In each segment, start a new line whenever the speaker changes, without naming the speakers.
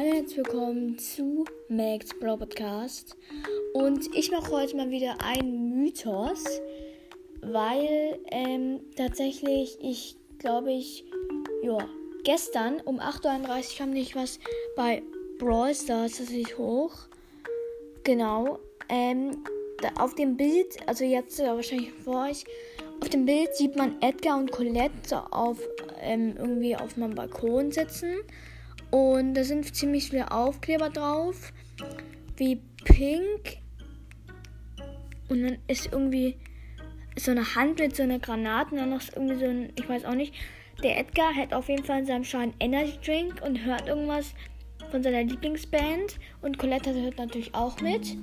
Hallo herzlich willkommen zu Max Bro Podcast. Und ich mache heute mal wieder einen Mythos, weil ähm, tatsächlich ich glaube ich, ja, gestern um 8.31 Uhr kam nicht was bei Brawl Stars, ist hoch. Genau. Ähm, auf dem Bild, also jetzt äh, wahrscheinlich vor euch, auf dem Bild sieht man Edgar und Colette so auf ähm, irgendwie auf meinem Balkon sitzen. Und da sind ziemlich viele Aufkleber drauf. Wie pink. Und dann ist irgendwie so eine Hand mit so einer Granate und dann noch irgendwie so ein, ich weiß auch nicht. Der Edgar hat auf jeden Fall in seinem Schein Energy Drink und hört irgendwas von seiner Lieblingsband. Und Colette hört natürlich auch mit.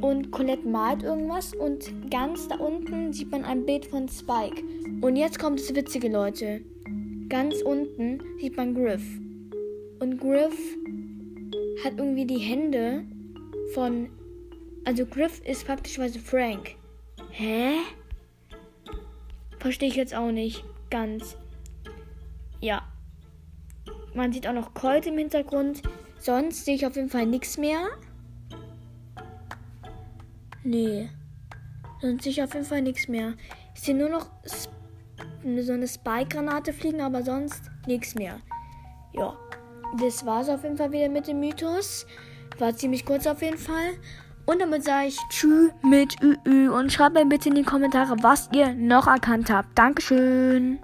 Und Colette malt irgendwas. Und ganz da unten sieht man ein Bild von Spike. Und jetzt kommt das Witzige, Leute. Ganz unten sieht man Griff. Und Griff hat irgendwie die Hände von. Also Griff ist praktischweise Frank. Hä? Verstehe ich jetzt auch nicht ganz. Ja. Man sieht auch noch Colt im Hintergrund. Sonst sehe ich auf jeden Fall nichts mehr. Nee. Sonst sehe ich auf jeden Fall nichts mehr. Ich sehe nur noch so eine Spike-Granate fliegen, aber sonst nichts mehr. Ja das war es auf jeden Fall wieder mit dem Mythos. War ziemlich kurz auf jeden Fall. Und damit sage ich Tschüss mit Ü, Ü und schreibt mir bitte in die Kommentare, was ihr noch erkannt habt. Dankeschön.